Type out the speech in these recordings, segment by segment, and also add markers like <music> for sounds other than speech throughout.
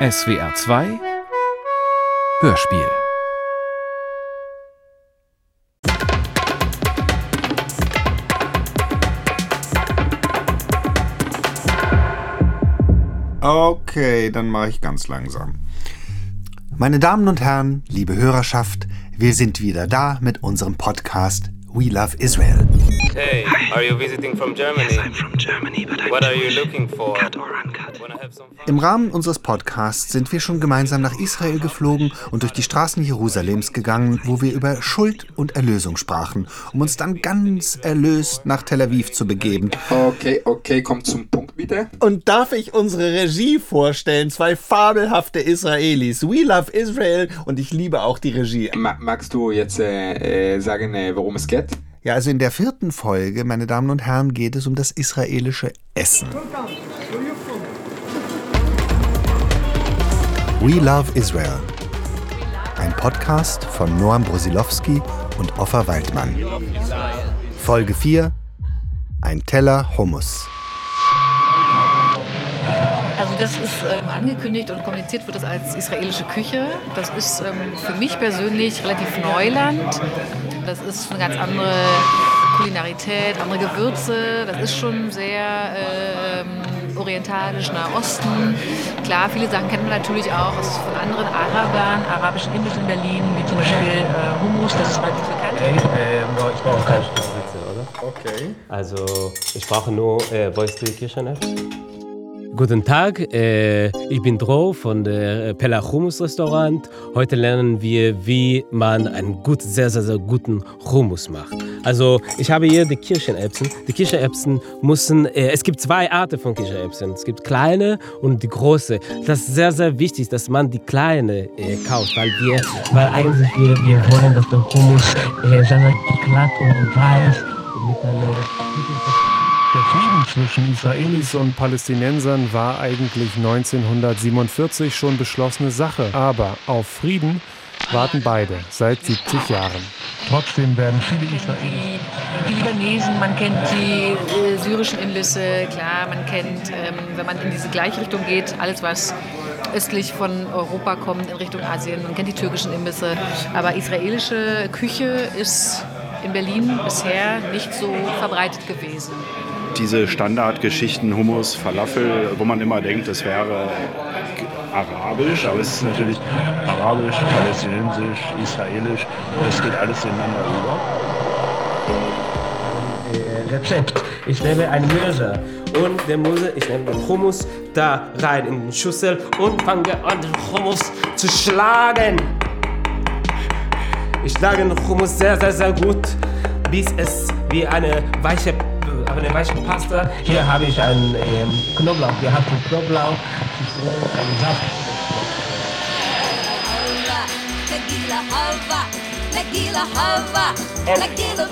SWR 2 Hörspiel Okay, dann mache ich ganz langsam. Meine Damen und Herren, liebe Hörerschaft, wir sind wieder da mit unserem Podcast We Love Israel. Hey, are you visiting from Germany? Yes, I'm from Germany, but I What are you looking for? cut or uncut. Im Rahmen unseres Podcasts sind wir schon gemeinsam nach Israel geflogen und durch die Straßen Jerusalems gegangen, wo wir über Schuld und Erlösung sprachen, um uns dann ganz erlöst nach Tel Aviv zu begeben. Okay, okay, kommt zum Punkt bitte. Und darf ich unsere Regie vorstellen? Zwei fabelhafte Israelis. We love Israel und ich liebe auch die Regie. Ma magst du jetzt äh, äh, sagen, äh, worum es geht? Ja, also in der vierten Folge, meine Damen und Herren, geht es um das israelische Essen. We Love Israel. Ein Podcast von Noam Brosilowski und Offa Waldmann. Folge 4. Ein Teller Hummus. Also das ist ähm, angekündigt und kommuniziert wird das als israelische Küche. Das ist ähm, für mich persönlich relativ Neuland. Das ist eine ganz andere Kulinarität, andere Gewürze. Das ist schon sehr ähm, orientalisch, Nahosten. Klar, viele Sachen kennt man natürlich auch aus, von anderen Arabern, arabischen Imbiss in Berlin, wie zum Beispiel äh, Hummus, das ist weit bekannt. Ähm, ich brauche keine Spritze, oder? Okay. Also, ich brauche nur, äh, wo ist die Kirchen-Apps? Guten Tag, äh, ich bin Dro von der Pella Hummus Restaurant. Heute lernen wir, wie man einen gut, sehr, sehr, sehr guten Hummus macht. Also, ich habe hier die Kirschenerbsen. Die Kirschenerbsen müssen, äh, es gibt zwei Arten von Kirschenerbsen. Es gibt kleine und die große. Das ist sehr, sehr wichtig, dass man die kleine äh, kauft, weil wir, weil eigentlich wir, wir wollen, dass der Hummus äh, sehr, sehr glatt und weiß und mit einer Der Frieden zwischen Israelis und Palästinensern war eigentlich 1947 schon beschlossene Sache. Aber auf Frieden warten beide seit 70 Jahren. Trotzdem werden viele Israelis Die Libanesen, man kennt die äh, syrischen Imbisse, klar, man kennt, ähm, wenn man in diese gleiche Richtung geht, alles was östlich von Europa kommt, in Richtung Asien, man kennt die türkischen Imbisse. Aber israelische Küche ist in Berlin bisher nicht so verbreitet gewesen. Diese Standardgeschichten, Hummus, Falafel, wo man immer denkt, es wäre arabisch, aber es ist natürlich arabisch, palästinensisch, israelisch, das geht alles ineinander über. Rezept. Ich nehme einen Mörser und der Mörser, ich nehme den Hummus da rein in die Schüssel und fange an, den Hummus zu schlagen. Ich schlage den Hummus sehr, sehr, sehr gut, bis es wie eine weiche, äh, eine weiche Pasta. Hier habe ich einen ähm, Knoblauch. Wir haben den Knoblauch, einen Saft. Nagila hava, Nagila Nagila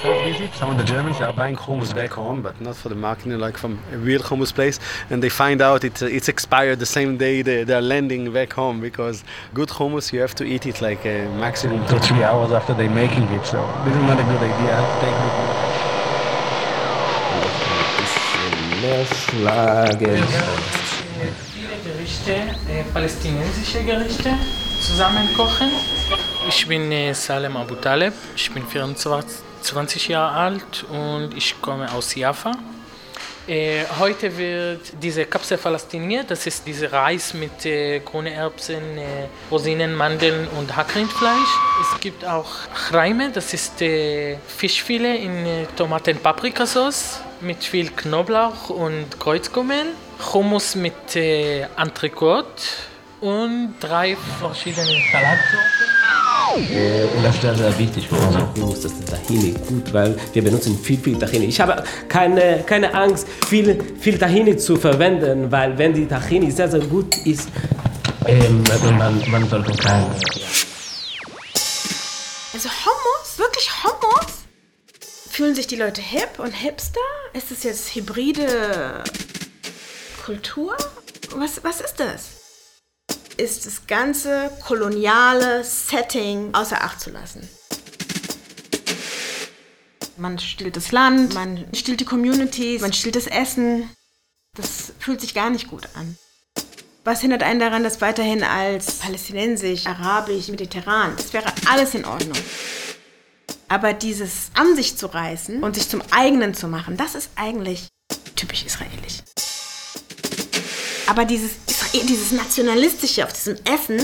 Some of the Germans are buying hummus back home, but not for the marketing, like from a real hummus place. And they find out it, uh, it's expired the same day they, they're landing back home because good hummus, you have to eat it like a maximum two, three hours after they're making it. So this is not a good idea. Take Mehr schlagen. viele Gerichte, äh, palästinensische Gerichte, zusammenkochen. Ich bin äh, Salem Abu Taleb, ich bin 24 Jahre alt und ich komme aus Jaffa. Äh, heute wird diese Kapsel palästiniert, das ist dieser Reis mit äh, grünen Erbsen, äh, Rosinen, Mandeln und Hackrindfleisch. Es gibt auch Chreime, das ist äh, Fischfilet in äh, Tomaten-Paprikasauce mit viel Knoblauch und Kreuzkümmel, Hummus mit äh, Entrecote und drei verschiedene Salatsorten. Äh, und das ist sehr, wichtig für unseren Hummus, dass der Tahini gut, weil wir benutzen viel, viel Tahini. Ich habe keine, keine Angst, viel, viel Tahini zu verwenden, weil wenn die Tahini sehr, sehr gut ist, ähm, man, man sollte keine... Also Hummus? Wirklich Hummus? Fühlen sich die Leute hip und hipster? Ist es jetzt hybride Kultur? Was, was ist das? Ist das ganze koloniale Setting außer Acht zu lassen? Man stiehlt das Land, man stiehlt die Communities, man stiehlt das Essen. Das fühlt sich gar nicht gut an. Was hindert einen daran, das weiterhin als palästinensisch, arabisch, mediterran, das wäre alles in Ordnung. Aber dieses an sich zu reißen und sich zum eigenen zu machen, das ist eigentlich typisch israelisch. Aber dieses, dieses nationalistische auf diesem Essen,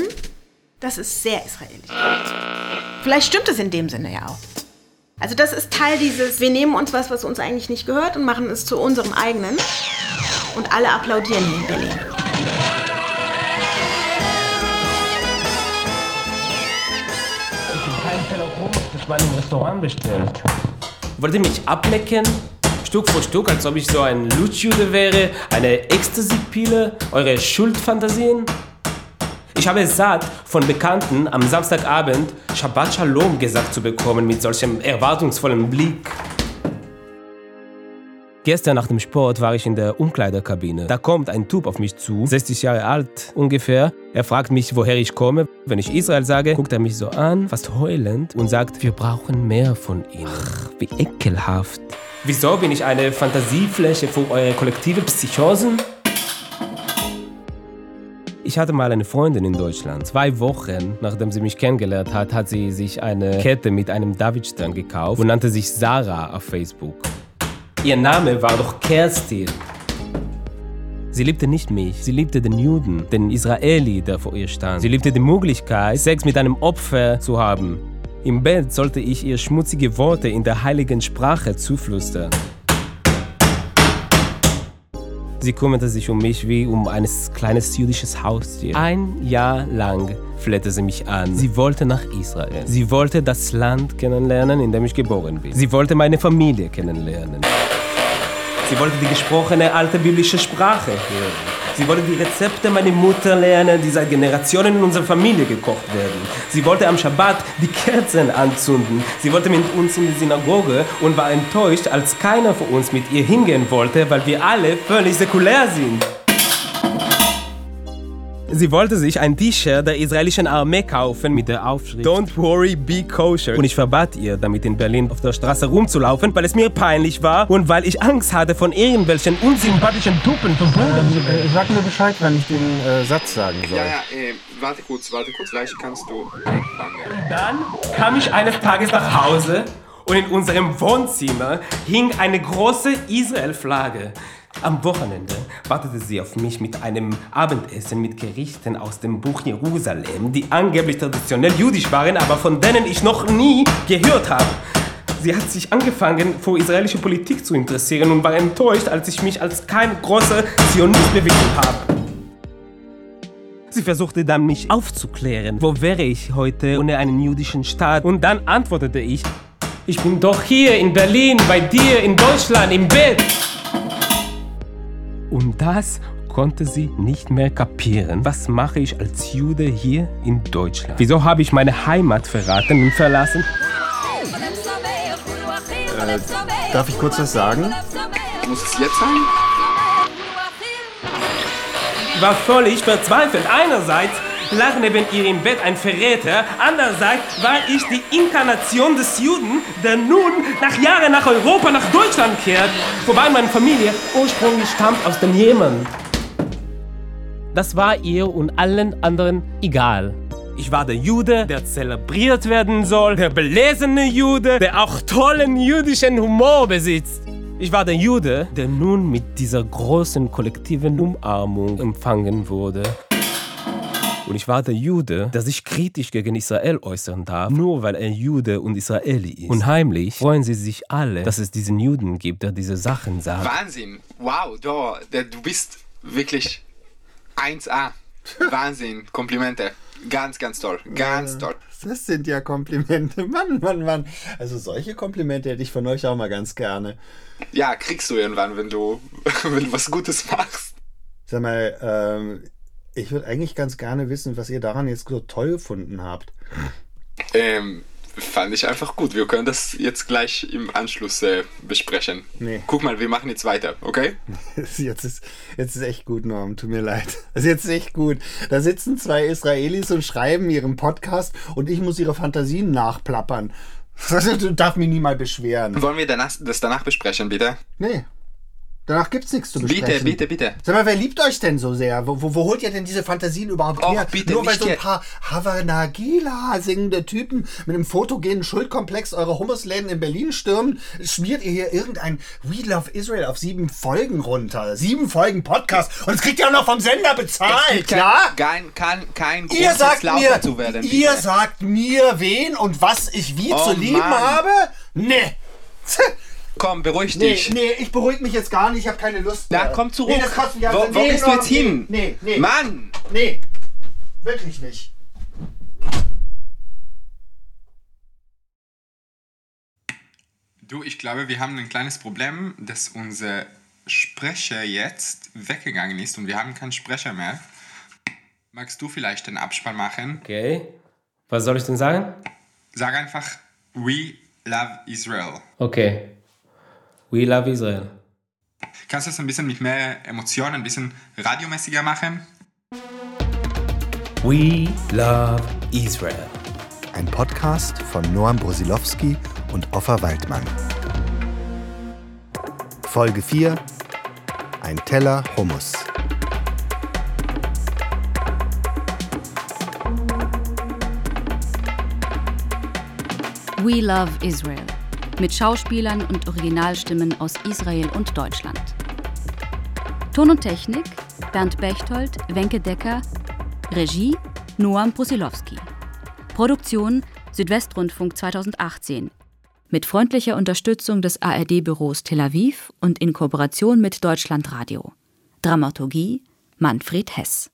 das ist sehr israelisch. Vielleicht stimmt es in dem Sinne ja auch. Also das ist Teil dieses, wir nehmen uns was, was uns eigentlich nicht gehört und machen es zu unserem eigenen. Und alle applaudieren hier in Berlin. Ich bin kein Teller Hummus, das man im Restaurant bestellt. Wollt ihr mich ablecken? Stück für Stück, als ob ich so ein Lutschjude wäre, eine Ecstasy-Pille, eure Schuldfantasien? Ich habe es satt, von Bekannten am Samstagabend Shabbat Shalom gesagt zu bekommen mit solchem erwartungsvollen Blick. Gestern nach dem Sport war ich in der Umkleiderkabine. Da kommt ein Typ auf mich zu, 60 Jahre alt ungefähr. Er fragt mich, woher ich komme. Wenn ich Israel sage, guckt er mich so an, fast heulend, und sagt, wir brauchen mehr von ihnen. Ach, wie ekelhaft. Wieso bin ich eine Fantasiefläche für eure kollektive Psychosen? Ich hatte mal eine Freundin in Deutschland. Zwei Wochen nachdem sie mich kennengelernt hat, hat sie sich eine Kette mit einem Davidstern gekauft und nannte sich Sarah auf Facebook. Ihr Name war doch Kerstin. Sie liebte nicht mich, sie liebte den Juden, den Israeli, der vor ihr stand. Sie liebte die Möglichkeit, Sex mit einem Opfer zu haben. Im Bett sollte ich ihr schmutzige Worte in der heiligen Sprache zuflüstern. Sie kümmerte sich um mich wie um ein kleines jüdisches Haustier. Ein Jahr lang flehte sie mich an. Sie wollte nach Israel. Sie wollte das Land kennenlernen, in dem ich geboren bin. Sie wollte meine Familie kennenlernen. Sie wollte die gesprochene alte biblische Sprache hören. Sie wollte die Rezepte meiner Mutter lernen, die seit Generationen in unserer Familie gekocht werden. Sie wollte am Schabbat die Kerzen anzünden. Sie wollte mit uns in die Synagoge und war enttäuscht, als keiner von uns mit ihr hingehen wollte, weil wir alle völlig säkulär sind. Sie wollte sich ein T-Shirt der israelischen Armee kaufen mit der Aufschrift Don't worry, be kosher. Und ich verbat ihr, damit in Berlin auf der Straße rumzulaufen, weil es mir peinlich war und weil ich Angst hatte, von irgendwelchen unsympathischen Tuppen zu Dann, äh, sag mir Bescheid, wenn ich den äh, Satz sagen soll. Ja, ja, äh, warte kurz, warte kurz, gleich kannst du. Dann kam ich eines Tages nach Hause und in unserem Wohnzimmer hing eine große Israel-Flagge. Am Wochenende wartete sie auf mich mit einem Abendessen mit Gerichten aus dem Buch Jerusalem, die angeblich traditionell jüdisch waren, aber von denen ich noch nie gehört habe. Sie hat sich angefangen, für israelische Politik zu interessieren und war enttäuscht, als ich mich als kein großer Zionist bewiesen habe. Sie versuchte dann, mich aufzuklären. Wo wäre ich heute ohne einen jüdischen Staat? Und dann antwortete ich, ich bin doch hier in Berlin, bei dir in Deutschland, im Bett. Und das konnte sie nicht mehr kapieren. Was mache ich als Jude hier in Deutschland? Wieso habe ich meine Heimat verraten und verlassen? Äh, darf ich kurz was sagen? Muss es jetzt sein? Ich war völlig verzweifelt. Einerseits lag neben ihr im Bett ein Verräter, andererseits war ich die Inkarnation des Juden, der nun nach Jahren nach Europa, nach Deutschland kehrt, wobei meine Familie ursprünglich stammt aus dem Jemen. Das war ihr und allen anderen egal. Ich war der Jude, der zelebriert werden soll, der belesene Jude, der auch tollen jüdischen Humor besitzt. Ich war der Jude, der nun mit dieser großen kollektiven Umarmung empfangen wurde. Und ich war der Jude, der sich kritisch gegen Israel äußern darf, nur weil er Jude und Israeli ist. Und heimlich freuen sie sich alle, dass es diesen Juden gibt, der diese Sachen sagt. Wahnsinn! Wow, du, du bist wirklich 1A. Wahnsinn, Komplimente. Ganz, ganz toll. Ganz toll. Das sind ja Komplimente. <laughs> Mann, Mann, Mann. Also solche Komplimente hätte ich von euch auch mal ganz gerne. Ja, kriegst du irgendwann, wenn du, <laughs> wenn du was Gutes machst. Sag mal, ähm, ich würde eigentlich ganz gerne wissen, was ihr daran jetzt so toll gefunden habt. Ähm, fand ich einfach gut. Wir können das jetzt gleich im Anschluss äh, besprechen. Nee. Guck mal, wir machen jetzt weiter, okay? <laughs> Jetzt ist, jetzt ist echt gut, Norm. Tut mir leid. Das ist jetzt echt gut. Da sitzen zwei Israelis und schreiben ihren Podcast und ich muss ihre Fantasien nachplappern. <laughs> Du darfst mich nie mal beschweren. Wollen wir danach, das danach besprechen, bitte? Nee. Danach gibt's nichts zu besprechen. Bitte, bitte, bitte. Sag mal, wer liebt euch denn so sehr? Wo, wo, wo holt ihr denn diese Fantasien überhaupt Och, her? bitte, Nur weil so ein paar Havana Gila singende Typen mit einem fotogenen Schuldkomplex eure Hummusläden in Berlin stürmen, schmiert ihr hier irgendein We Love Israel auf sieben Folgen runter. Sieben Folgen Podcast. Und es kriegt ihr auch noch vom Sender bezahlt, gibt kein, kein, kein, Grund, Ihr sagt mir, zu werden. ihr bitte. sagt mir, wen und was ich wie Oh, zu lieben Mann. habe? Nee. <laughs> Komm, beruhig Nee, dich. nee, ich beruhige mich jetzt gar nicht, ich habe keine Lust mehr. Na, komm zurück. Nee, das kostet mich Wo- wo nee, gehst du jetzt hin? Nee, nee. Mann! Nee, wirklich nicht. Du, ich glaube, wir haben ein kleines Problem, dass unser Sprecher jetzt weggegangen ist und wir haben keinen Sprecher mehr. Magst du vielleicht den Abspann machen? Okay. Was soll ich denn sagen? Sag einfach We Love Israel. Okay. We love Israel. Kannst du es ein bisschen mit mehr Emotionen, ein bisschen radiomäßiger machen? We love Israel. Ein Podcast von Noam Brosilowski und Offa Waldmann. Folge 4 Ein Teller Hummus. We Love Israel mit Schauspielern und Originalstimmen aus Israel und Deutschland. Ton und Technik Bernd Bechtold, Wenke Decker, Regie Noam Brusilowski. Produktion Südwestrundfunk 2018 mit freundlicher Unterstützung des ARD-Büros Tel Aviv und in Kooperation mit Deutschlandradio. Dramaturgie Manfred Hess.